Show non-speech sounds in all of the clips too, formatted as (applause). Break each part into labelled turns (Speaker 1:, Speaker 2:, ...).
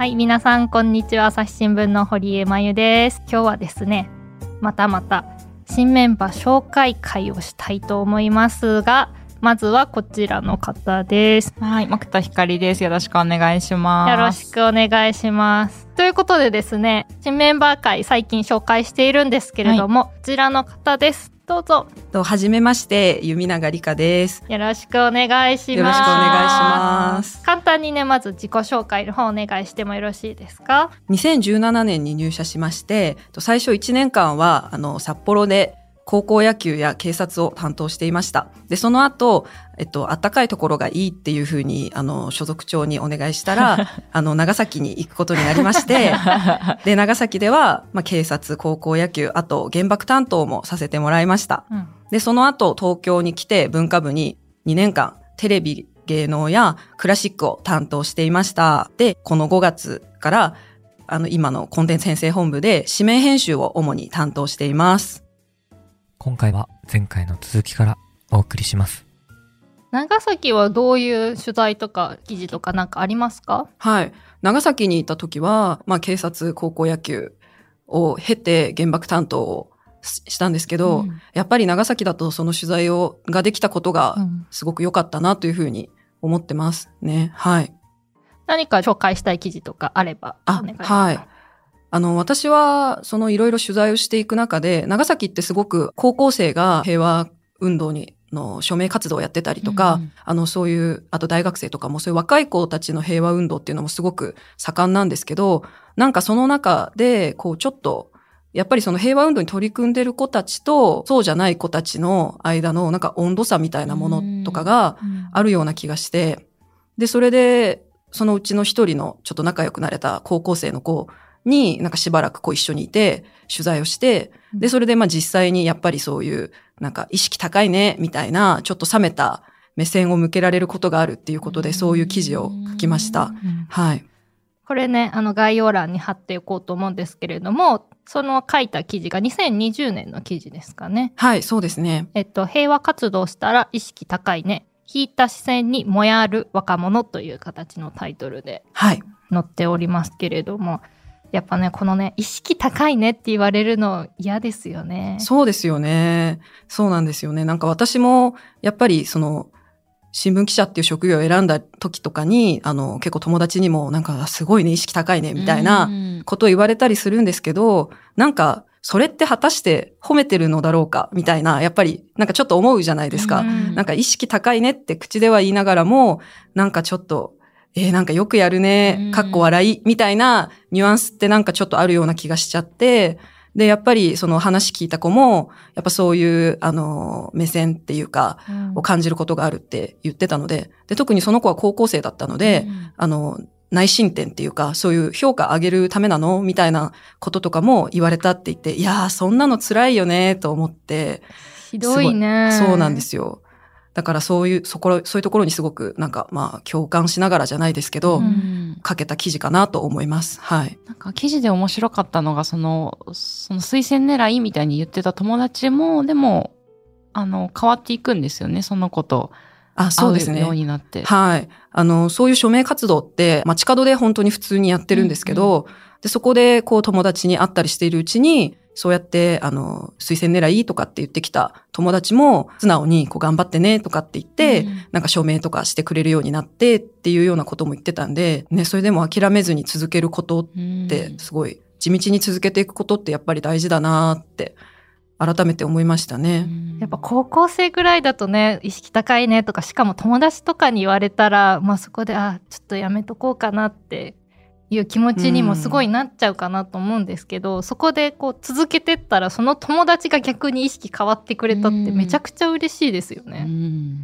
Speaker 1: はい、皆さんこんにちは。朝日新聞の堀江真由です。今日はですね、またまた新メンバー紹介会をしたいと思いますが、まずはこちらの方です。
Speaker 2: はい、木田ひかりです。よろしくお願いします。
Speaker 1: よろしくお願いします。ということでですね、新メンバー会最近紹介しているんですけれども、こちらの方です。どうぞ
Speaker 3: と、はじめまして、弓永理香です。
Speaker 1: よろしくお願いします。
Speaker 3: よろしくお願いします。
Speaker 1: 簡単にね、まず自己紹介の方お願いしてもよろしいですか
Speaker 3: ？2017年に入社しまして、と最初1年間は、あの、札幌で高校野球や警察を担当していました。で、その後、えっと、暖かいところがいいっていうふうに、あの、所属長にお願いしたら、(laughs) あの、長崎に行くことになりまして、(laughs) で、長崎では、まあ、警察、高校野球、あと、原爆担当もさせてもらいました。
Speaker 1: うん。
Speaker 3: で、その後、東京に来て文化部に2年間、テレビ、芸能やクラシックを担当していました。で、この5月から、あの、今のコンテンツ編成本部で指名編集を主に担当しています。
Speaker 4: 今回は前回の続きからお送りします。
Speaker 1: 長崎はどういう取材とか記事とかなんかありますか？
Speaker 3: はい。長崎にいた時は、まあ、警察、高校野球を経て原爆担当をししたんですけど、
Speaker 1: うん
Speaker 3: やっぱり長崎だとその取材を、ができたことが
Speaker 1: うん
Speaker 3: すごく良かったなというふうに思ってますね。はい。
Speaker 1: 何か紹介したい記事とかあればお
Speaker 3: あ
Speaker 1: 願いします。
Speaker 3: はい。あの、私は、そのいろいろ取材をしていく中で、長崎ってすごく高校生が平和運動に、の署名活動をやってたりとか、
Speaker 2: うんうん
Speaker 3: あの、そういう、あと大学生とかもそういう若い子たちの平和運動っていうのもすごく盛んなんですけど、なんかその中で、こう、ちょっと、やっぱりその平和運動に取り組んでる子たちと、そうじゃない子たちの間の、なんか温度差みたいなものとかが、あるような気がして、で、それで、そのうちの一人のちょっと仲良くなれた高校生の子に、なんかしばらくこう一緒にいて、取材をして、で、それでまあ実際にやっぱりそういう、なんか意識高いね、みたいな、ちょっと冷めた目線を向けられることがあるっていうことで、そういう記事を書きました。
Speaker 2: うん
Speaker 3: はい。
Speaker 1: これね、あの概要欄に貼っておこうと思うんですけれども、その書いた記事が2020年の記事ですかね。
Speaker 3: はい、そうですね。
Speaker 1: えっと、平和活動したら意識高いね。引いた視線にもやる若者という形のタイトルで
Speaker 3: はい。
Speaker 1: 載っておりますけれども、やっぱね、このね、意識高いねって言われるの嫌ですよね。
Speaker 3: そうですよね。そうなんですよね。なんか私も、やっぱりその、新聞記者っていう職業を選んだ時とかに、あの、結構友達にも、なんかすごいね、意識高いね、みたいな
Speaker 2: うん
Speaker 3: ことを言われたりするんですけど、なんか、それって果たして褒めてるのだろうか、みたいな、やっぱり、なんかちょっと思うじゃないですか。
Speaker 1: うん
Speaker 3: なんか意識高いねって口では言いながらも、なんかちょっと、えーなんかよくやる
Speaker 2: うん。
Speaker 3: ね、かっこ笑い、みたいなニュアンスってなんかちょっとあるような気がしちゃって、で、やっぱりその話聞いた子も、やっぱそういう、あの、目線っていうか、
Speaker 1: うん。
Speaker 3: を感じることがあるって言ってたので、で、特にその子は高校生だったので、あの、内申点っていうか、そういう評価上げるためなの？みたいなこととかも言われたって言って、いやー、そんなの辛いよね、と思って、
Speaker 1: ひどいね。
Speaker 3: そうなんですよ。だからそういう、そこ、そういうところにすごく、なんか、まあ、共感しながらじゃないですけど、
Speaker 2: うん
Speaker 3: 書けた記事かなと思います。はい。
Speaker 2: なんか記事で面白かったのが、その、その推薦狙いみたいに言ってた友達も、でも、あの、変わっていくんですよね、その子と
Speaker 3: あ、そうですね
Speaker 2: よう。になって。
Speaker 3: はい。あの、そういう署名活動って、まあ、地下道で本当に普通にやってるんですけど、で、そこで、こう、友達に会ったりしているうちに、そうやって、あの、推薦狙いとかって言ってきた友達も、素直に、こう、頑張ってね、とかって言って、
Speaker 2: うん。
Speaker 3: なんか署名とかしてくれるようになってっていうようなことも言ってたんで、ね、それでも諦めずに続けること
Speaker 2: うん。
Speaker 3: って、すごい、地道に続けていくことってやっぱり大事だなって、改めて思いましたね。
Speaker 1: やっぱ高校生ぐらいだとね、意識高いねとか、しかも友達とかに言われたら、まあそこで、あ、ちょっとやめとこうかなっていう気持ちにもすごいなっちゃうかなと思うんですけど、そこでこう続けてったら、その友達が逆に意識変わってくれたってめちゃくちゃ嬉しいですよ
Speaker 2: う
Speaker 1: ね。
Speaker 2: ん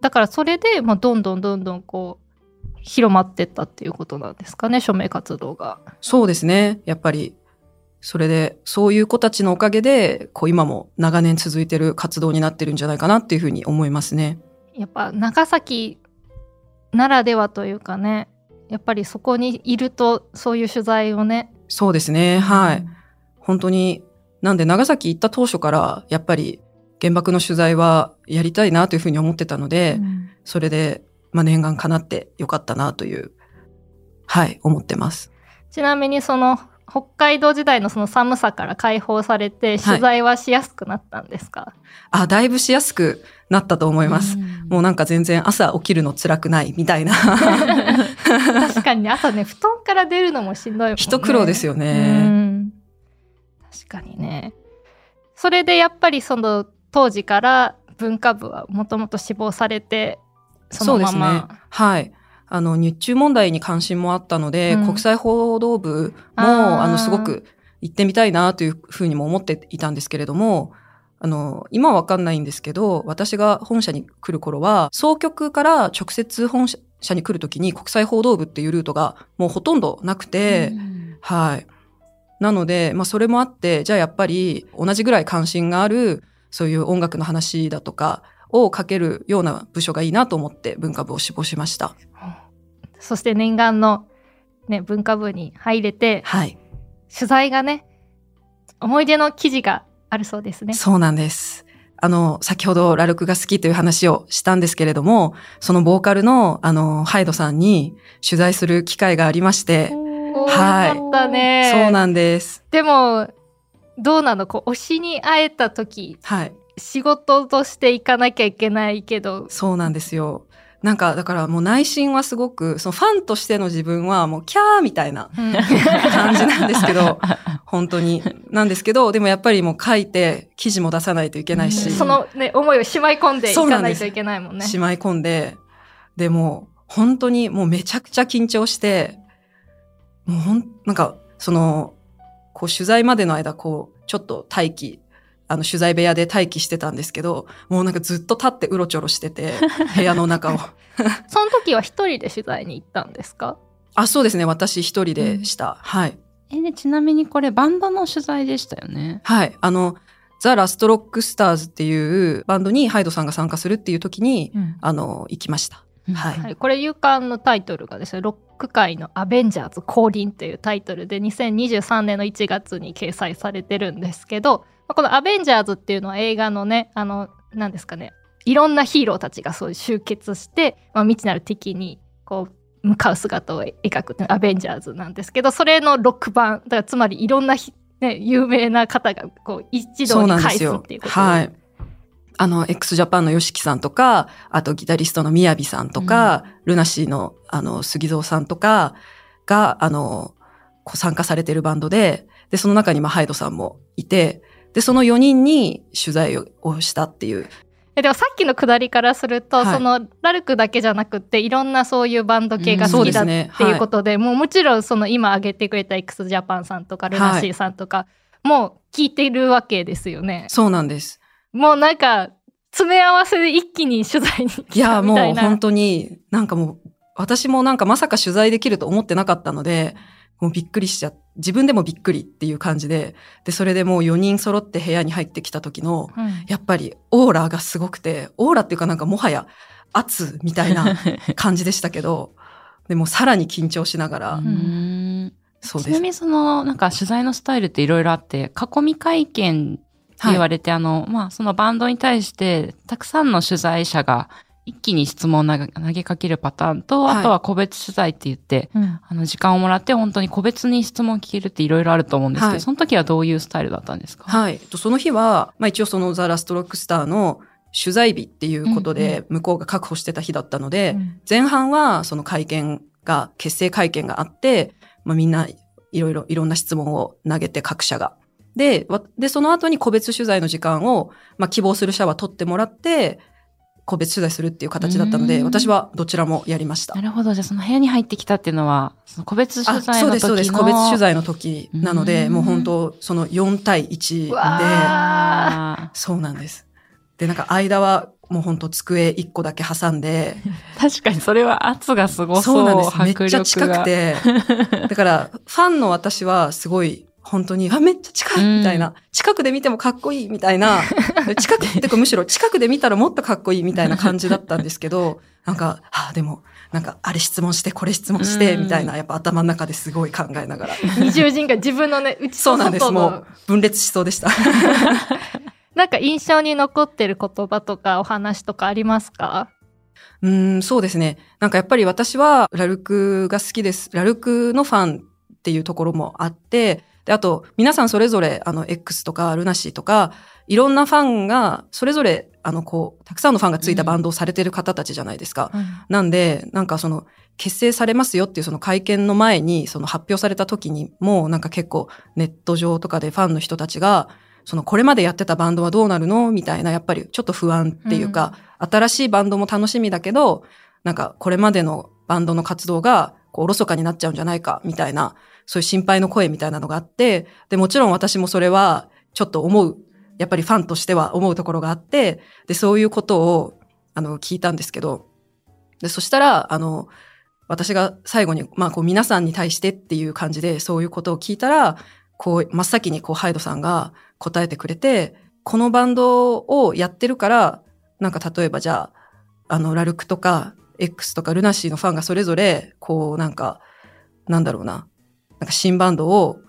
Speaker 1: だからそれで、まあどんどんどんどんこう、広まってったっていうことなんですかね、署名活動が。
Speaker 3: そうですね。やっぱり、それで、そういう子たちのおかげで、こう今も長年続いてる活動になってるんじゃないかなっていうふうに思いますね。
Speaker 1: やっぱ長崎ならではというかね、やっぱりそこにいるとそういう取材をね、
Speaker 3: そうですね。はい。本当に、なんで長崎行った当初から、やっぱり原爆の取材はやりたいなというふうに思ってたので、
Speaker 1: うん
Speaker 3: それで、まあ念願叶ってよかったなというはい、思ってます。
Speaker 1: ちなみにその北海道時代のその寒さから解放されて取材はしやすくなったんですか、
Speaker 3: あ、だいぶしやすくなったと思います。
Speaker 2: うん
Speaker 3: もうなんか全然朝起きるの辛くないみたいな。(laughs)
Speaker 1: 確かにね朝ね布団から出るのもしんどいもんね
Speaker 3: 一苦労ですよ
Speaker 1: う
Speaker 3: ね。
Speaker 1: ん確かにねそれでやっぱりその当時から文化部はもともと志望されてそのまま
Speaker 3: そうですね。はい。あの、日中問題に関心もあったので、
Speaker 1: うん
Speaker 3: 国際報道部も、あの、すごく行ってみたいなというふうにも思っていたんですけれども、あの、今はわかんないんですけど、私が本社に来る頃は、総局から直接本社に来るときに国際報道部っていうルートがもうほとんどなくて、
Speaker 2: うん
Speaker 3: はい。なので、まあそれもあって、じゃあやっぱり同じぐらい関心がある、そういう音楽の話だとかを書けるような部署がいいなと思って文化部を志望しました。
Speaker 1: そして念願の、ね、文化部に入れて
Speaker 3: はい。
Speaker 1: 取材がね思い出の記事があるそうですね。
Speaker 3: そうなんです。あの、先ほどラルクが好きという話をしたんですけれども、そのボーカルの、あの、ハイドさんに取材する機会がありまして、はい
Speaker 1: よかったね。
Speaker 3: そうなんです。
Speaker 1: でもどうなの？こう推しに会えた時
Speaker 3: はい。
Speaker 1: 仕事として行かなきゃいけないけど
Speaker 3: そうなんですよ。なんか、だからもう内心はすごく、そのファンとしての自分はもうキャーみたいな
Speaker 1: うん。
Speaker 3: 感じなんですけど、(laughs) 本当に。なんですけど、でもやっぱりもう書いて記事も出さないといけないし、
Speaker 1: そのね思いをしまい込んでいかないといけないもんね。
Speaker 3: しまい込んで、でもう本当にもうめちゃくちゃ緊張して、もうほん、なんかその、こう取材までの間こう、ちょっと待機、あの取材部屋で待機してたんですけど、もうなんかずっと立ってうろちょろしてて、(laughs) 部屋の中を。(laughs)
Speaker 1: その時は一人で取材に行ったんですか？
Speaker 3: あ、そうですね。私一人でした。はい。
Speaker 2: えでちなみにこれバンドの取材でしたよね？
Speaker 3: はい。あの、ザ・ラストロックスターズっていうバンドにハイドさんが参加するっていう時に、あの、行きました。はい
Speaker 1: はい、これ夕刊のタイトルがですね「ロック界のアベンジャーズ降臨」というタイトルで2023年の1月に掲載されてるんですけどまあこの「アベンジャーズ」っていうのは映画のねあの何ですかね。いろんなヒーローたちがそう集結して、まあ、未知なる敵にこう向かう姿を描くアベンジャーズなんですけどそれのロック版だからつまりいろんなひ、ね、有名な方がこう一堂に会
Speaker 3: なんです
Speaker 1: っていうことで。
Speaker 3: はい。あの、x ジャパンの YOSHIKI さんとか、あとギタリストのみやびさんとか、ルナシーの、あの、杉蔵さんとかが、あの、こう参加されてるバンドで、で、その中にまあハイドさんもいて、で、その4人に取材ををしたっていう。
Speaker 1: えでもさっきのくだりからすると、
Speaker 3: はい
Speaker 1: そのラルクだけじゃなくっていろんなそういうバンド系が
Speaker 2: うん
Speaker 1: 好きだっていうことで,、もうもちろんその今挙げてくれた x ジャパンさんとかルナシーさんとか、もう聞いてるわけですよね。
Speaker 3: そうなんです。
Speaker 1: もうなんか詰め合わせで一気に取材に来
Speaker 3: いや、も
Speaker 1: うな。
Speaker 3: 本当に、なんかもう、私もなんかまさか取材できると思ってなかったので、もうびっくりしちゃ自分でもびっくりっていう感じで、で、それでもう4人揃って部屋に入ってきた時の、
Speaker 1: うん
Speaker 3: やっぱりオーラがすごくて、オーラっていうかなんかもはや圧みたいな (laughs) 感じでしたけど、でもさらに緊張しながら、
Speaker 2: うん。
Speaker 3: そうです。
Speaker 2: ちなみ。にそのなんか取材のスタイルっていろいろあって囲み会見って言われて、あのまあそのバンドに対してたくさんの取材者が一気に質問を投げかけるパターンと、
Speaker 3: はい。
Speaker 2: あとは個別取材って言って
Speaker 1: うん。
Speaker 2: あの時間をもらって本当に個別に質問を聞けるっていろいろあると思うんですけど、
Speaker 3: はい。
Speaker 2: その時はどういうスタイルだったんですか、
Speaker 3: はい。とその日は、まあ一応そのザ・ラストロックスターの取材日っていうことで、向こうが確保してた日だったので、
Speaker 1: うん。
Speaker 3: 前半はその会見が、結成会見があって、まあみんないろいろ、いろんな質問を投げて各社が。で、わで、その後に個別取材の時間を、まあ希望する社は取ってもらって、個別取材するっていう形だったので、
Speaker 2: うん
Speaker 3: 私はどちらもやりました
Speaker 2: な。るほど。じゃあその部屋に入ってきたっていうのは、その個別取
Speaker 3: あ
Speaker 2: 材の時の
Speaker 3: そうです、そうです。個別取材の時なので、
Speaker 2: うん
Speaker 3: もう本当その4対1で、そうなんです。で、なんか間はもう本当机1個だけ挟んで、
Speaker 2: ー (laughs) 確かにそれは圧がすごそう。
Speaker 3: そうなんです。めっ
Speaker 2: 迫
Speaker 3: ちゃ近くて。だから、ファンの私はすごい、本当に、あ、めっちゃ近いみたいな、
Speaker 2: うん
Speaker 3: 近くで見てもかっこいいみたいな、(laughs) 近く、てかむしろ近くで見たらもっとかっこいいみたいな感じだったんですけど、(laughs) なんか、あ、でも、なんか、あれ質問して、これ質問して、
Speaker 2: うん
Speaker 3: みたいな、やっぱ頭の中ですごい考えながら。
Speaker 1: 二重人が自分のね内と (laughs)
Speaker 3: そうなんです。もう、分裂しそうでした。
Speaker 1: なんか印象に残ってる言葉とかお話とかありますか？
Speaker 3: うーん、そうですね。なんかやっぱり私はラルクが好きです。ラルクのファンっていうところもあって、で、あと、皆さんそれぞれ、あの、X とか、ルナシーとか、いろんなファンが、それぞれ、あの、こう、たくさんのファンがついたバンドをされてる方たちじゃないですか。なんで、なんかその、結成されますよっていうその会見の前に、その発表された時にも、なんか結構ネット上とかでファンの人たちが、そのこれまでやってたバンドはどうなるのみたいな、やっぱりちょっと不安っていうか、新しいバンドも楽しみだけど、なんかこれまでのバンドの活動が、こう、おろそかになっちゃうんじゃないか、みたいな、そういう心配の声みたいなのがあって、で、もちろん私もそれは、ちょっと思う、やっぱりファンとしては思うところがあって、で、そういうことを、あの、聞いたんですけど、で、そしたら、あの、私が最後に、まあ、こう、皆さんに対してっていう感じで、そういうことを聞いたら、こう、真っ先に、こう、ハイドさんが答えてくれて、このバンドをやってるから、なんか例えばじゃあ、あの、ラルクとか、X とかルナシーのファンがそれぞれ、こう、なんか、なんだろうな、なんか新バンドを、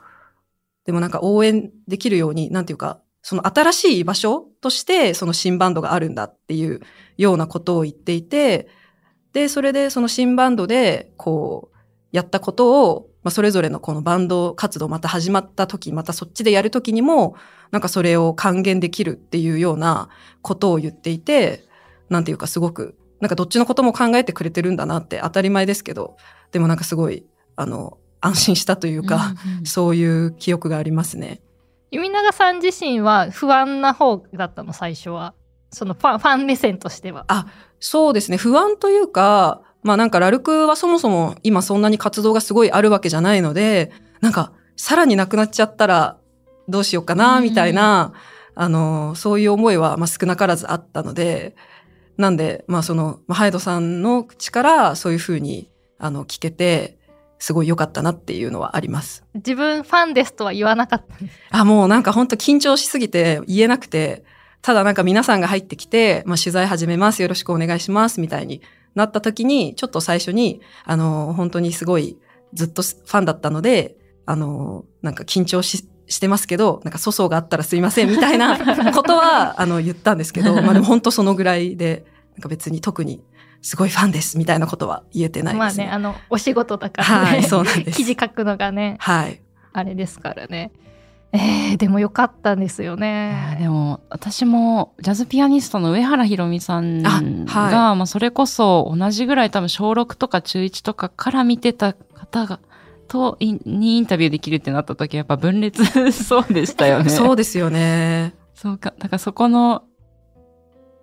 Speaker 3: でもなんか応援できるように、なんていうか、その新しい場所として、その新バンドがあるんだっていうようなことを言っていて、で、それでその新バンドで、こう、やったことを、まあ、それぞれのこのバンド活動また始まった時、またそっちでやる時にも、なんかそれを還元できるっていうようなことを言っていて、なんていうかすごく、なんかどっちのことも考えてくれてるんだなって当たり前ですけど、でもなんかすごい、あの、安心したというか、そういう記憶がありますね。
Speaker 1: 弓永さん自身は不安な方だったの最初はそのファンファン目線としては
Speaker 3: そうですね。不安というか、まあなんかラルクはそもそも今そんなに活動がすごいあるわけじゃないので、なんかさらになくなっちゃったらどうしようかな、みたいな、あの、そういう思いはまあ少なからずあったので、なんで、まあその、まあハイドさんの口からそういうふうに、あの、聞けて、すごい良かったなっていうのはあります。
Speaker 1: 自分ファンですとは言わなかった
Speaker 3: あ、もうなんか本当緊張しすぎて言えなくて、ただなんか皆さんが入ってきて、まあ取材始めます、よろしくお願いします、みたいになった時に、ちょっと最初に、あの、本当にすごいずっとファンだったので、あの、なんか緊張し、してますけど、なんか粗相があったらすいません、みたいなことは、あの、言ったんですけど、まあでも本当そのぐらいで、なんか別に特にすごいファンです、みたいなことは言えてないですね。
Speaker 1: まあねあのお仕事だからね、
Speaker 3: はい、そうなんです。(laughs)
Speaker 1: 記事書くのがね
Speaker 3: はい。
Speaker 1: あれですからねえー、でもよかったんですよね
Speaker 2: でも私もジャズピアニストの上原ひろみさんが、
Speaker 3: あはい
Speaker 2: まあ、それこそ同じぐらい多分小6とか中1とかから見てた方がといにインタビューできるってなった時やっぱ分裂そうでしたよね。
Speaker 3: そうですよね。
Speaker 2: そうか。だからそこの、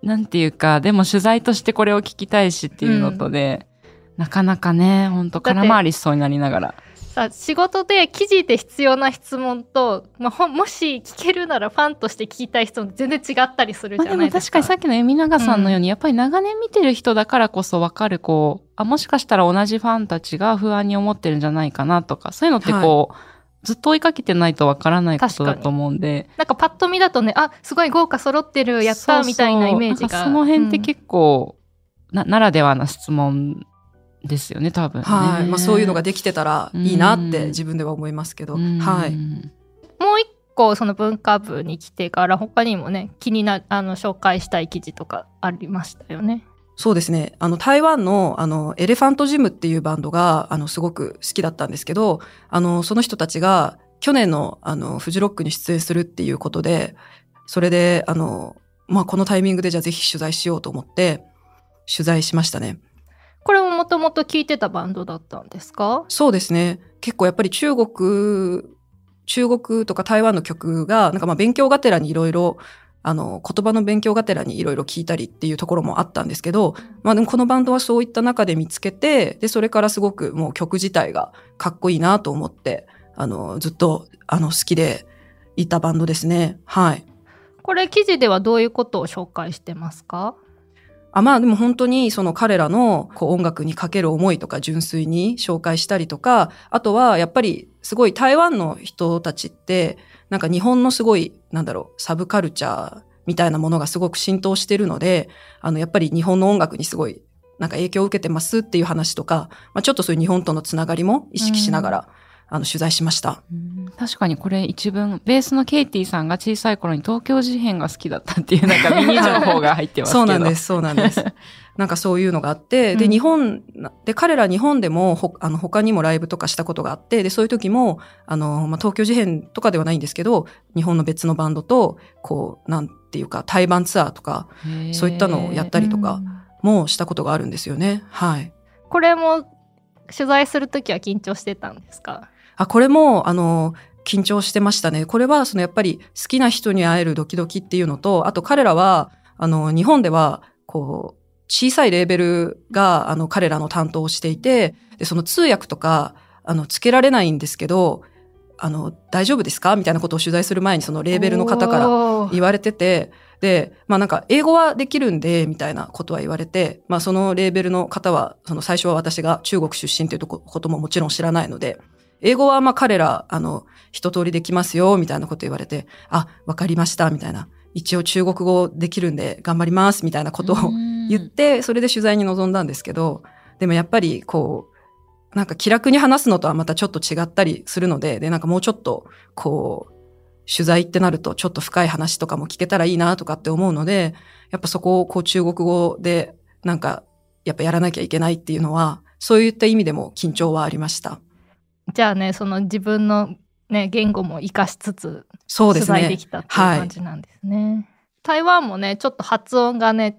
Speaker 2: なんていうか、でも取材としてこれを聞きたいしっていうのとで、なかなかね、ほんと空回りしそうになりながら。
Speaker 1: さあ仕事で記事で必要な質問と、まあ、もし聞けるならファンとして聞きたい質問全然違ったりする
Speaker 2: まあでも
Speaker 1: じゃないですか。
Speaker 2: 確かにさっきの弓永さんのように、やっぱり長年見てる人だからこそわかる、こう、あ、もしかしたら同じファンたちが不安に思ってるんじゃないかなとか、そういうのってこう、ずっと追いかけてないとわからないことだと思うんで。
Speaker 1: なんかパッと見だとねあすごい豪華揃ってるやった
Speaker 2: そうそう
Speaker 1: みたいなイメージが
Speaker 2: なんかその辺って結構、な、ならではな質問ですよね、多分、ね。
Speaker 3: はい。まあそういうのができてたらいいなって
Speaker 2: うん
Speaker 3: 自分では思いますけど。
Speaker 2: うん
Speaker 3: はい。
Speaker 1: もう一個その文化部に来てから他にもね気になあの紹介したい記事とかありましたよね。
Speaker 3: そうですね。あの、台湾の、あの、 Elephant Gym っていうバンドが、あの、すごく好きだったんですけど、あの、その人たちが、去年の、あの、フジロックに出演するっていうことで、それで、あの、まあ、このタイミングでじゃあぜひ取材しようと思って、取材しましたね。
Speaker 1: これももともと聞いてたバンドだったんですか？
Speaker 3: そうですね。結構やっぱり中国、中国とか台湾の曲が、なんかまあ勉強がてらにいろいろ、あの、言葉の勉強がてらにいろいろ聞いたりっていうところもあったんですけど、まあでもこのバンドはそういった中で見つけて、で、それからすごくもう曲自体がかっこいいなと思って、あの、ずっと、あの、好きでいたバンドですね。はい。
Speaker 1: これ記事ではどういうことを紹介してますか？
Speaker 3: あまあでも本当にその彼らのこう音楽にかける思いとか純粋に紹介したりとか、あとはやっぱりすごい台湾の人たちってなんか日本のすごいなんだろうサブカルチャーみたいなものがすごく浸透してるので、あのやっぱり日本の音楽にすごいなんか影響を受けてますっていう話とか、まあ、ちょっとそういう日本とのつながりも意識しながら、あの、取材しました。
Speaker 2: うん確かにこれ一文、ベースのケイティさんが小さい頃に東京事変が好きだったっていうなんかミニ情報が入ってますけど。
Speaker 3: そうなんです、そうなんです。(laughs) なんかそういうのがあって、で、
Speaker 1: うん
Speaker 3: 日本、で、彼ら日本でも、ほあの、他にもライブとかしたことがあって、で、そういう時も、あの、まあ、東京事変とかではないんですけど、日本の別のバンドと、こう、なんていうか、対バンツアーとか、そういったのをやったりとか
Speaker 1: うん
Speaker 3: もしたことがあるんですよね。はい。
Speaker 1: これも取材するときは緊張してたんですか？
Speaker 3: あ、これも、あの、緊張してましたね。これは、そのやっぱり好きな人に会えるドキドキっていうのと、あと彼らは、あの、日本では、こう、小さいレーベルが、あの、彼らの担当をしていて、で、その通訳とか、あの、つけられないんですけど、あの、大丈夫ですか？みたいなことを取材する前に、そのレーベルの方から言われてて、で、まあなんか、英語はできるんで、みたいなことは言われて、まあそのレーベルの方は、その最初は私が中国出身というとこことももちろん知らないので、英語はまあ彼ら、あの、一通りできますよ、みたいなこと言われて、あ、わかりました、みたいな。一応中国語できるんで頑張ります、みたいなことを
Speaker 2: うん
Speaker 3: 言って、それで取材に臨んだんですけど、でもやっぱりこう、なんか気楽に話すのとはまたちょっと違ったりするので、で、なんかもうちょっと、こう、取材ってなるとちょっと深い話とかも聞けたらいいなとかって思うので、やっぱそこをこう中国語でなんかやっぱやらなきゃいけないっていうのは、そういった意味でも緊張はありました。
Speaker 1: じゃあねその自分のね言語も活かしつつ取
Speaker 3: そうですね。
Speaker 1: 材できたっていう感じなんですね。台湾もねちょっと発音がね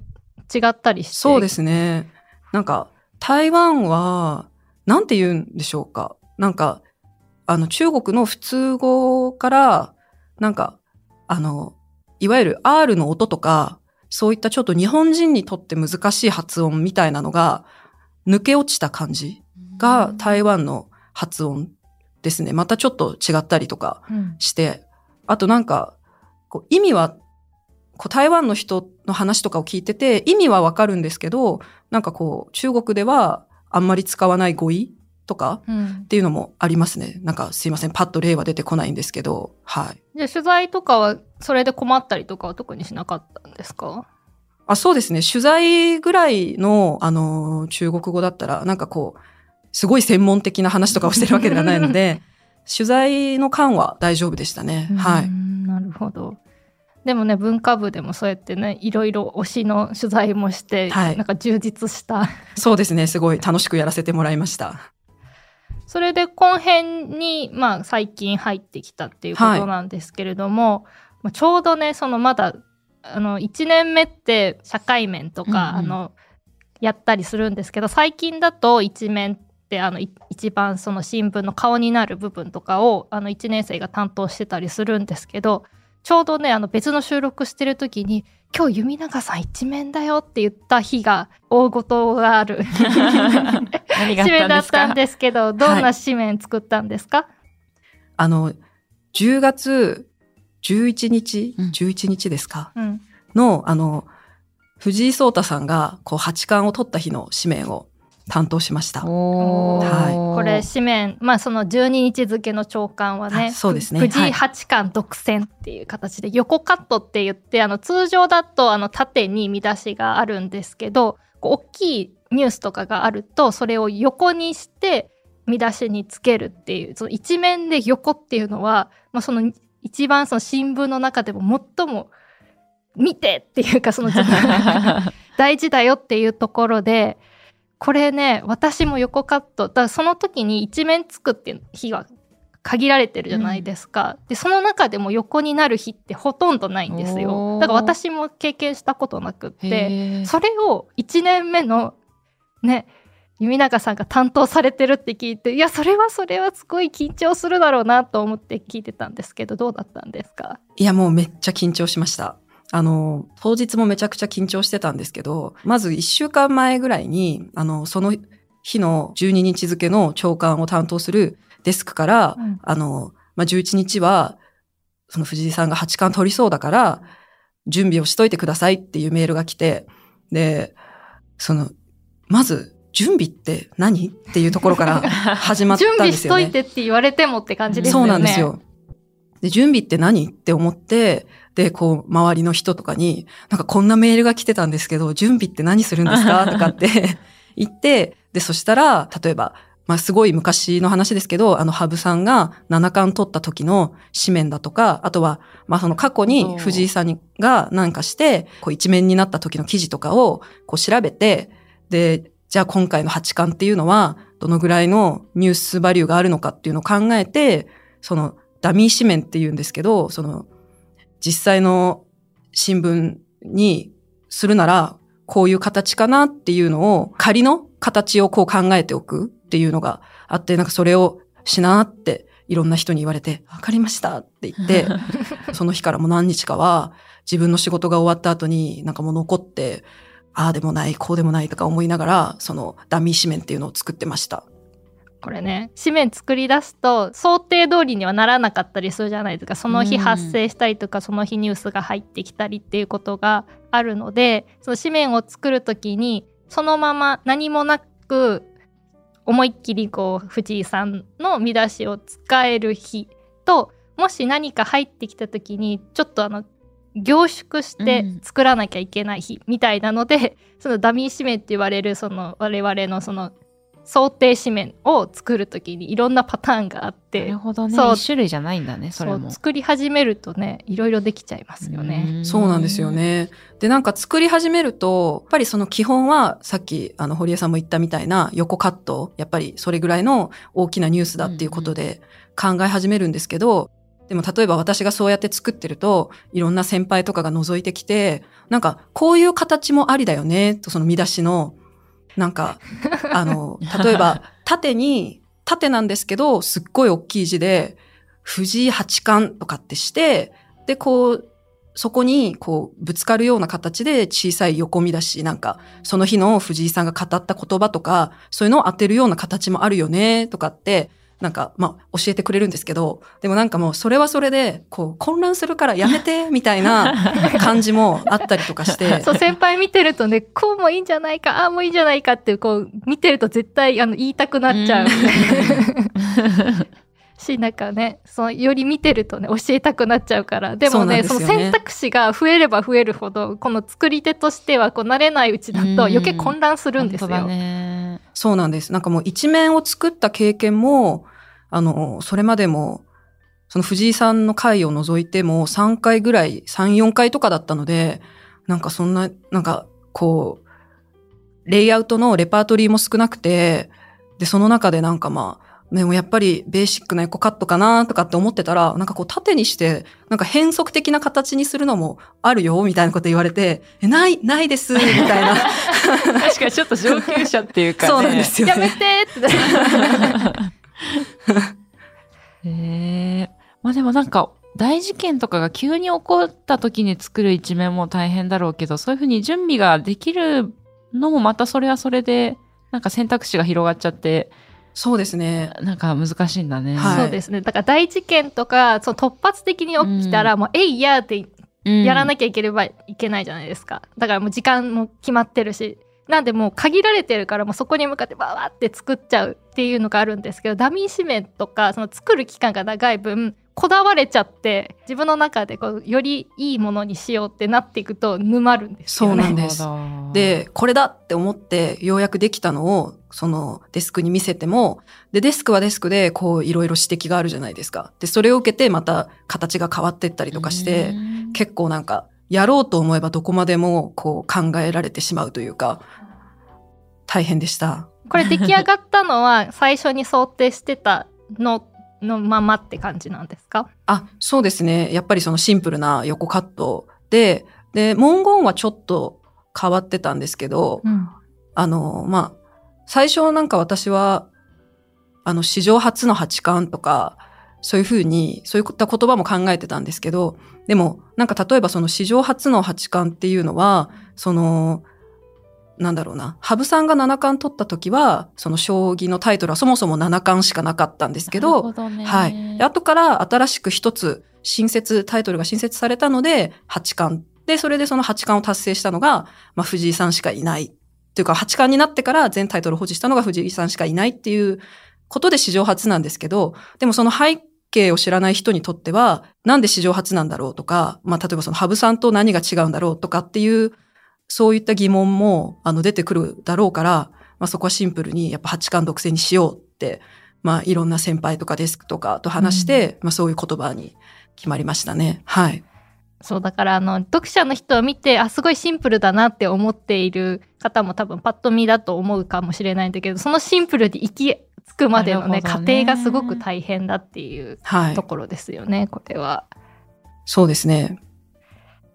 Speaker 1: 違ったりして
Speaker 3: そうですね。なんか、台湾は、なんて言うんでしょうか。なんか、あの、中国の普通語から、なんか、あの、いわゆる R の音とか、そういったちょっと日本人にとって難しい発音みたいなのが、抜け落ちた感じが台湾の発音ですね。またちょっと違ったりとか
Speaker 1: うん
Speaker 3: して、あとなんか、こう意味は、こう台湾の人の話とかを聞いてて、意味はわかるんですけど、なんかこう、中国ではあんまり使わない語彙とか
Speaker 1: うん
Speaker 3: っていうのもありますね。なんかすいません、パッと例は出てこないんですけど、はい。
Speaker 1: じゃあ取材とかはそれで困ったりとかは特にしなかったんですか？
Speaker 3: あ、そうですね。取材ぐらいの、あの、中国語だったら、なんかこう、すごい専門的な話とかをしてるわけではないので、(laughs) 取材の間は大丈夫でしたね。は
Speaker 1: う
Speaker 3: い。
Speaker 1: んなるほど。でもね文化部でもそうやってねいろいろ推しの取材もして、
Speaker 3: はい
Speaker 1: なんか充実した
Speaker 3: そうですね。すごい楽しくやらせてもらいました。
Speaker 1: それで後編に、まあ、最近入ってきたっていうことなんですけれども、まあちょうどねそのまだあの1年目って社会面とか、
Speaker 2: うんうん
Speaker 1: あのやったりするんですけど最近だと一面ってあのい一番その新聞の顔になる部分とかをあの1年生が担当してたりするんですけどちょうどねあの別の収録してる時に「今日弓永さん一面だよ」って言った日が大事がある (laughs) 紙面 (laughs) だ
Speaker 2: ったんです
Speaker 1: けどどんな紙面作ったんですか、
Speaker 3: あの、10月11日、
Speaker 2: うん。
Speaker 3: 11日ですか？
Speaker 1: うん。
Speaker 3: の、あの、藤井聡太さんが、こう、八冠を取った日の紙面を担当しました。はい。
Speaker 1: これ紙面まあその12日付の朝刊はね
Speaker 3: あそうですね。
Speaker 1: 藤井
Speaker 3: はい。
Speaker 1: 八冠独占っていう形で横カットって言ってあの通常だとあの縦に見出しがあるんですけどこう大きいニュースとかがあるとそれを横にして見出しにつけるっていうその一面で横っていうのは、まあ、その一番その新聞の中でも最も見てっていうかその (laughs) 大事だよっていうところでこれね私も横カット。だからその時に一面つくっていう日は限られてるじゃないですか、でその中でも横になる日ってほとんどないんです
Speaker 2: お
Speaker 1: よ
Speaker 2: ー。
Speaker 1: だから私も経験したことなくって。それを1年目のね弓永さんが担当されてるって聞いていやそれはそれはすごい緊張するだろうなと思って聞いてたんですけどどうだったんですか？
Speaker 3: いや、もうめっちゃ緊張しました。あの、当日もめちゃくちゃ緊張してたんですけど、まず1週間前ぐらいに、あの、その日の12日付の朝刊を担当するデスクから、
Speaker 1: うん
Speaker 3: あの、まあ、11日は、その藤井さんが八冠取りそうだから、準備をしといてくださいっていうメールが来て、で、その、まず、準備って何？っていうところから (laughs) 始まった
Speaker 1: 準
Speaker 3: んですよね。
Speaker 1: 備しといてって言われてもって感じですよね
Speaker 3: そうなんですよ。で、準備って何？って思って、で、こう、周りの人とかに、なんかこんなメールが来てたんですけど、準備って何するんですか？(laughs) とかって (laughs) 言って、で、そしたら、例えば、まあすごい昔の話ですけど、あの羽生さんが七冠取った時の紙面だとか、あとは、まあその過去に藤井さんが何かして、こう一面になった時の記事とかをこう調べて、で、じゃあ今回の八冠っていうのは、どのぐらいのニュースバリューがあるのかっていうのを考えて、そのダミー紙面っていうんですけど、その実際の新聞にするなら、こういう形かなっていうのを、仮の形をこう考えておくっていうのがあって、なんかそれをしなっていろんな人に言われて、わかりましたって言って、(laughs) その日からもう何日かは自分の仕事が終わった後になんかもう残って、ああでもない、こうでもないとか思いながら、そのダミー紙面っていうのを作ってました。
Speaker 1: これね紙面作り出すと想定通りにはならなかったりするじゃないですか。その日発生したりとか、その日ニュースが入ってきたりっていうことがあるのでその紙面を作る時にそのまま何もなく思いっきりこう藤井さんの見出しを使える日ともし何か入ってきた時にちょっとあの凝縮して作らなきゃいけない日みたいなので、うん、そのダミー紙面って言われるその我々のその想定紙面を作るときにいろんなパターンがあって
Speaker 2: なるほどね。そう。種類じゃないんだねそれも。
Speaker 1: 作り始めるとねいろいろできちゃいますよね。
Speaker 3: そうなんですよね。でなんか作り始めるとやっぱりその基本はさっきあの堀江さんも言ったみたいな横カットやっぱりそれぐらいの大きなニュースだっていうことで考え始めるんですけど、でも例えば私がそうやって作ってると、いろんな先輩とかが覗いてきて、なんかこういう形もありだよね、とその見出しのなんか、あの、例えば、(laughs) 縦に、縦なんですけど、すっごい大きい字で、藤井八冠とかってして、で、こう、そこに、こう、ぶつかるような形で小さい横見出し、なんか、その日の藤井さんが語った言葉とか、そういうのを当てるような形もあるよね、とかって、なんか、まあ、教えてくれるんですけど、でもなんかもう、それはそれで、こう、混乱するからやめて、(laughs) みたいな感じもあったりとかして。(laughs)
Speaker 1: そう、先輩見てるとね、こうもいいんじゃないか、ああもいいんじゃないかって、こう、見てると絶対、あの、言いたくなっちゃう。(laughs) し、なんかね、その、より見てるとね、教えたくなっちゃうから。でもね、そ、ね、の選択肢が増えれば増えるほど、この作り手としては、こう、慣れないうちだと余計混乱するんですよ。ね、
Speaker 3: そうなんです。なんかもう一面を作った経験も、あの、それまでも、その藤井さんの回を除いても3回ぐらい、3、4回とかだったので、なんかそんな、なんかこう、レイアウトのレパートリーも少なくて、で、その中でなんかまあ、でもやっぱりベーシックなエコカットかなとかって思ってたら、なんかこう縦にして、なんか変則的な形にするのもあるよ、みたいなこと言われて、え、ない、ないです、(laughs) みたいな。
Speaker 2: 確かにちょっと上級者っていうか、ね、
Speaker 3: そうなんですよ、
Speaker 1: ね、(laughs) やめてって。(laughs)
Speaker 2: へえ。まあでもなんか、大事件とかが急に起こった時に作る一面も大変だろうけど、そういうふうに準備ができるのもまたそれはそれで、なんか選択肢が広がっちゃって、
Speaker 3: そうですね。
Speaker 2: なんか難しいんだね。
Speaker 1: はい、そうですね。だから大事件とか、その突発的に起きたら、もう、えいやってやらなきゃいければいけないじゃないですか。だからもう時間も決まってるし。なんでもう限られてるからもうそこに向かってバーって作っちゃうっていうのがあるんですけどダミー紙面とかその作る期間が長い分こだわれちゃって自分の中でこうよりいいものにしようってなっていくと沼るんですよ
Speaker 3: ね。そうなんです。でこれだって思ってようやくできたのをそのデスクに見せてもでデスクはデスクでこういろいろ指摘があるじゃないですか。でそれを受けてまた形が変わっていったりとかして結構なんかやろうと思えばどこまでもこう考えられてしまうというか、大変でした。
Speaker 1: これ出来上がったのは最初に想定してたののままって感じなんですか？
Speaker 3: あ、そうですね。やっぱりそのシンプルな横カットで、で、文言はちょっと変わってたんですけど、うん、あの、まあ、最初なんか私は、あの、史上初の八冠とか、そういうふうに、そういった言葉も考えてたんですけど、でも、なんか例えばその史上初の八冠っていうのは、その、なんだろうな、羽生さんが七冠取った時は、その将棋のタイトルはそもそも七冠しかなかったんですけど、
Speaker 1: ど
Speaker 3: はい。後から新しく一つ新設、タイトルが新設されたので、八冠。で、それでその八冠を達成したのが、まあ、藤井さんしかいない。というか、八冠になってから全タイトルを保持したのが藤井さんしかいないっていうことで史上初なんですけど、でもその背景を知らない人にとっては、なんで史上初なんだろうとか、まあ、例えばその羽生さんと何が違うんだろうとかっていう、そういった疑問も、あの、出てくるだろうから、まあ、そこはシンプルに、やっぱ八冠独占にしようっって、まあいろんな先輩とかデスクとかと話して、まあそういう言葉に決まりましたね。はい。
Speaker 1: そうだからあの読者の人を見てあすごいシンプルだなって思っている方も多分パッと見だと思うかもしれないんだけどそのシンプルに行き着くまでのね
Speaker 2: ね
Speaker 1: 過程がすごく大変だっていう
Speaker 3: はい
Speaker 1: と。ころですよね、これは。
Speaker 3: そうですね。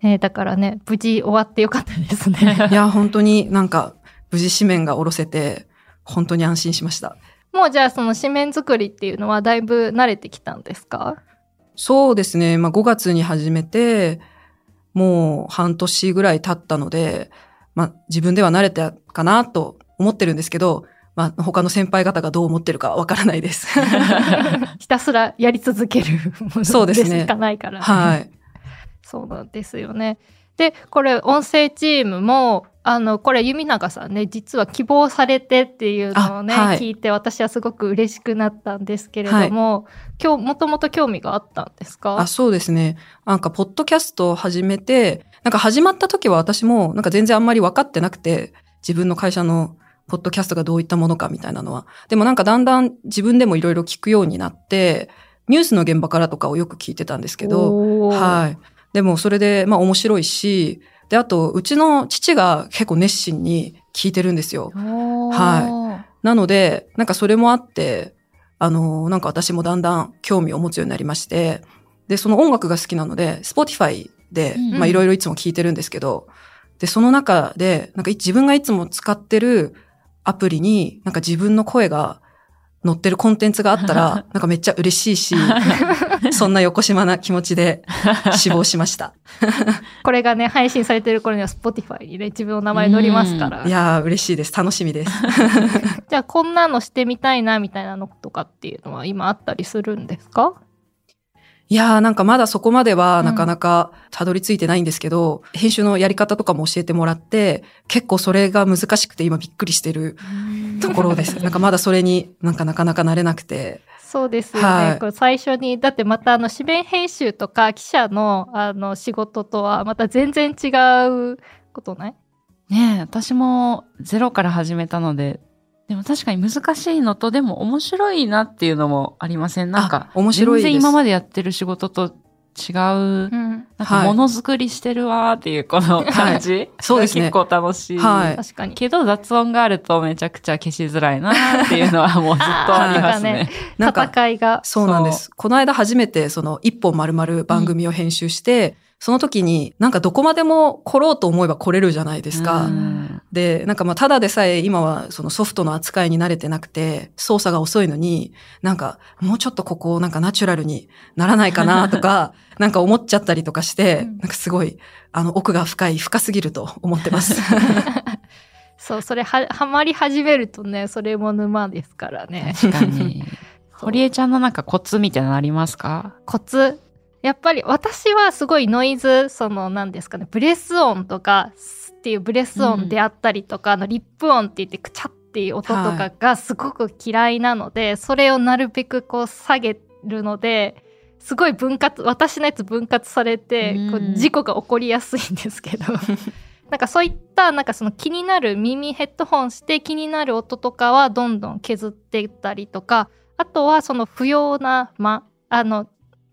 Speaker 1: えーだからね無事終わってよかったですね。(laughs)
Speaker 3: いや、本当になんか無事紙面が下ろせて、本当に安心しました。
Speaker 1: もうじゃあその紙面作りっていうのはだいぶ慣れてきたんですか？
Speaker 3: そうですね。まあ5月に始めて、もう半年ぐらい経ったので、まあ自分では慣れたかなと思ってるんですけど、まあ他の先輩方がどう思ってるかわからないです。(laughs)
Speaker 1: ひたすらやり続けるもの
Speaker 3: そうですね
Speaker 1: しかないから、
Speaker 3: はい。
Speaker 1: そうなんですよね。で、これ音声チームも、あの、これ弓永さんね、実は希望されてっていうのをね、
Speaker 3: あはい
Speaker 1: 聞いて私はすごく嬉しくなったんですけれども、今日もともと興味があったんですか？
Speaker 3: あ、そうですね。なんか、ポッドキャストを始めて、なんか始まった時は私も、なんか全然あんまり分かってなくて、自分の会社のポッドキャストがどういったものかみたいなのは。でもなんかだんだん自分でもいろいろ聞くようになって、ニュースの現場からとかをよく聞いてたんですけど、はい。でもそれで、まあ面白いし、で、あと、うちの父が結構熱心に聞いてるんですよ。はなので、なんかそれもあって、あの、なんか私もだんだん興味を持つようになりまして、で、その音楽が好きなので、Spotify で、
Speaker 2: うん。
Speaker 3: まあいろいろいつも聞いてるんですけど、で、その中で、なんかい自分がいつも使ってるアプリに、なんか自分の声が載ってるコンテンツがあったら、(laughs) なんかめっちゃ嬉しいし、(laughs) そんな横島な気持ちで死亡しました。(laughs)
Speaker 1: これがね、配信されてる頃には Spotify にね、自分の名前載りますから。
Speaker 3: いやー、嬉しいです。楽しみです。
Speaker 1: じゃあ、こんなのしてみたいな、みたいなのとかっていうのは今あったりするんですか？
Speaker 3: いやーなんかまだそこまでは
Speaker 1: うん
Speaker 3: なかなかたどり着いてないんですけど、編集のやり方とかも教えてもらって、結構それが難しくて今びっくりしてるところです。(laughs) なんかまだそれになんかなかなか慣れなくて。
Speaker 1: そうですよね。
Speaker 3: はい
Speaker 1: これ最初に、だってまたあの、紙面編集とか記者のあの、仕事とはまた全然違うことない？
Speaker 2: ねえ、私もゼロから始めたので、でも確かに難しいのと、でも面白いなっていうのもありません？なんか
Speaker 3: あ、面白いです
Speaker 2: 全然今までやってる仕事と違う、
Speaker 1: うん。
Speaker 2: なん
Speaker 3: はい
Speaker 2: かものづくりしてるわーっていうこの感じ、
Speaker 3: そうですね
Speaker 2: 結構楽しい。
Speaker 3: はい
Speaker 1: 確かに。
Speaker 2: けど雑音があるとめちゃくちゃ消しづらいなーっていうのはもうずっとありますね。(laughs)
Speaker 3: なんか、
Speaker 1: 戦いが。
Speaker 3: そうなんです。この間初めてその一本丸々番組を編集して、その時になんかどこまでも来ろうと思えば来れるじゃないですか。
Speaker 2: うん
Speaker 3: で、なんかまあ、ただでさえ今はそのソフトの扱いに慣れてなくて、操作が遅いのに、なんか、もうちょっとここをなんかナチュラルにならないかな (laughs) とか、なんか思っちゃったりとかして、
Speaker 1: うん
Speaker 3: なんかすごい、あの、奥が深い、深すぎると思ってます。(laughs)
Speaker 1: そう、それは、はまり始めるとね、それも沼ですからね。
Speaker 2: 確かに。(laughs) 堀江ちゃんのなんかコツみたいなのありますか？
Speaker 1: コツ？やっぱり私はすごいノイズ、その何ですかね、ブレス音とかっていうブレス音であったりとか、あのリップ音って言ってくちゃっていう音とかがすごく嫌いなので、それをなるべくこう下げるので、すごい分割、私のやつ分割されて、こ
Speaker 2: う
Speaker 1: うん事故が起こりやすいんですけど。(laughs) なんかそういったなんかその気になる耳ヘッドホンして気になる音とかはどんどん削っていったりとかあとはその不要な間あの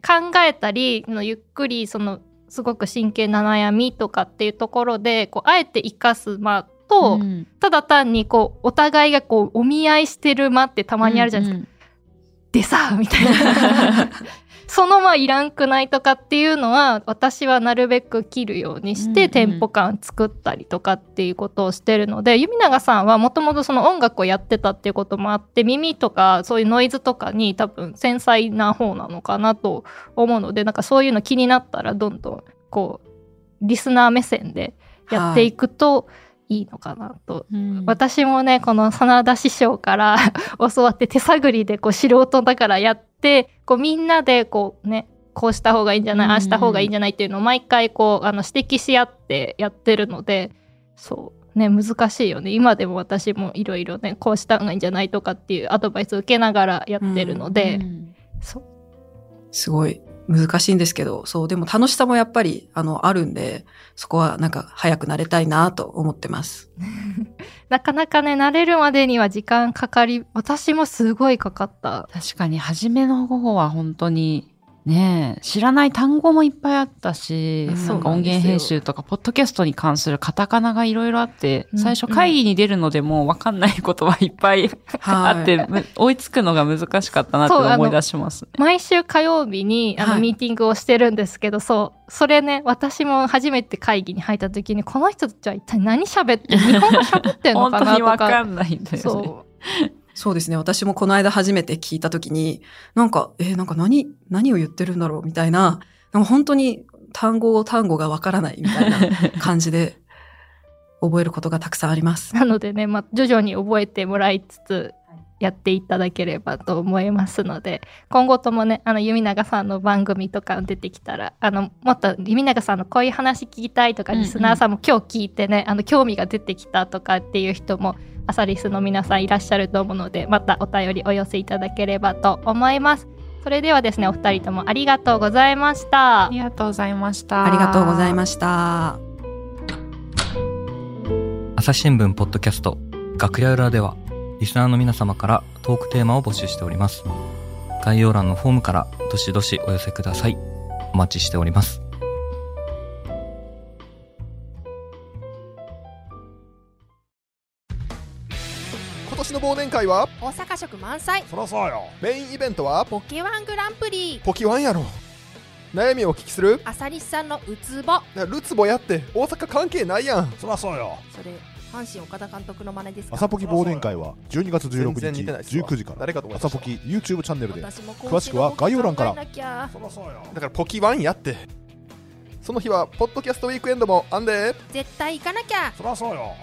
Speaker 1: 考えたりのゆっくりそのすごく真剣な悩みとかっていうところでこうあえて生かす間と、
Speaker 2: ん。
Speaker 1: ただ単にこうお互いがこうお見合いしてる間ってたまにあるじゃないですか。でさみたいな (laughs) そのまあいらんくないとかっていうのは私はなるべく切るようにして、テンポ感作ったりとかっていうことをしてるので弓永さんはもともとその音楽をやってたっていうこともあって耳とかそういうノイズとかに多分繊細な方なのかなと思うのでなんかそういうの気になったらどんどんこうリスナー目線でやっていくといいのかなと。
Speaker 2: うん。
Speaker 1: 私もねこの真田師匠から (laughs) 教わって手探りでこう素人だからやってこうみんなでこうねこうした方がいいんじゃない、ああした方がいいんじゃないっていうのを毎回こうあの指摘し合ってやってるのでそうね難しいよね。今でも私もいろいろねこうした方がいいんじゃないとかっていうアドバイスを受けながらやってるので、
Speaker 2: うん。
Speaker 1: そう。
Speaker 3: すごい、難しいんですけど、そう、でも楽しさもやっぱり、あの、あるんで、そこはなんか早くなれたいなと思ってます。(laughs)
Speaker 1: なかなかね、慣れるまでには時間かかり、私もすごいかかった。
Speaker 2: 確かに、初めの方は本当に、ねえ、知らない単語もいっぱいあったし、
Speaker 3: うん
Speaker 2: なんか音源編集とか、ポッドキャストに関するカタカナがいろいろあって、
Speaker 1: うん
Speaker 2: 最初会議に出るのでもうわかんないことはいっぱいあ
Speaker 3: はい。
Speaker 2: って、む追いつくのが難しかったなって思い出します。
Speaker 1: 毎週火曜日にあの、
Speaker 3: はい
Speaker 1: ミーティングをしてるんですけど、そう、それね、私も初めて会議に入った時に、この人たちは一体何喋って、日本語喋ってんの
Speaker 2: 本当
Speaker 1: かなとか。(laughs)
Speaker 2: にわかんないんだよね。
Speaker 1: そう。
Speaker 3: ですね。私もこの間初めて聞いたときに、なんか、えーなんか何、何を言ってるんだろうみたいな、なんか本当に単語単語がわからないみたいな (laughs) 感じで、覚えることがたくさんあります。
Speaker 1: なのでね、まあ、徐々に覚えてもらいつつ、やっていただければと思いますので、今後ともね、あの、弓永さんの番組とか出てきたら、あの、もっと弓永さんのこういう話聞きたいとか、
Speaker 2: うんうん
Speaker 1: リスナーさんも今日聞いてね、あの、興味が出てきたとかっていう人も、アサリスの皆さんいらっしゃると思うので、またお便りお寄せいただければと思います。それではですね、お二人ともありがとうございました
Speaker 2: あり。がとうございました。
Speaker 3: ありがとうございました。
Speaker 4: 朝日新聞ポッドキャスト楽屋裏ではリスナーの皆様からトークテーマを募集しております概要欄のフォームからどしどしお寄せくださいお待ちしております
Speaker 5: 年の忘年会は？
Speaker 6: 大阪食満載。
Speaker 5: そらそうよ。メインイベントは？
Speaker 6: ポケワングランプリ。
Speaker 5: ポキワンやろ。悩みをお聞きする？
Speaker 6: アサリスさんのウツボ
Speaker 5: ルツボやって大阪関係ないやん。そらそうよ。
Speaker 6: それ阪神岡田監督の真似ですか？
Speaker 7: 朝ポキ忘年会は12月16
Speaker 5: 全然似
Speaker 7: 日
Speaker 5: てないっすわ。
Speaker 7: 19時から朝ポキ YouTube チャンネルで詳しくは概要欄から。
Speaker 6: 考えなきゃ。
Speaker 7: そらそうよ。
Speaker 5: だからポキワンやって。その日はポッドキャストウィークエンドもあんで
Speaker 6: 絶対行かなきゃ。
Speaker 7: そらそうよ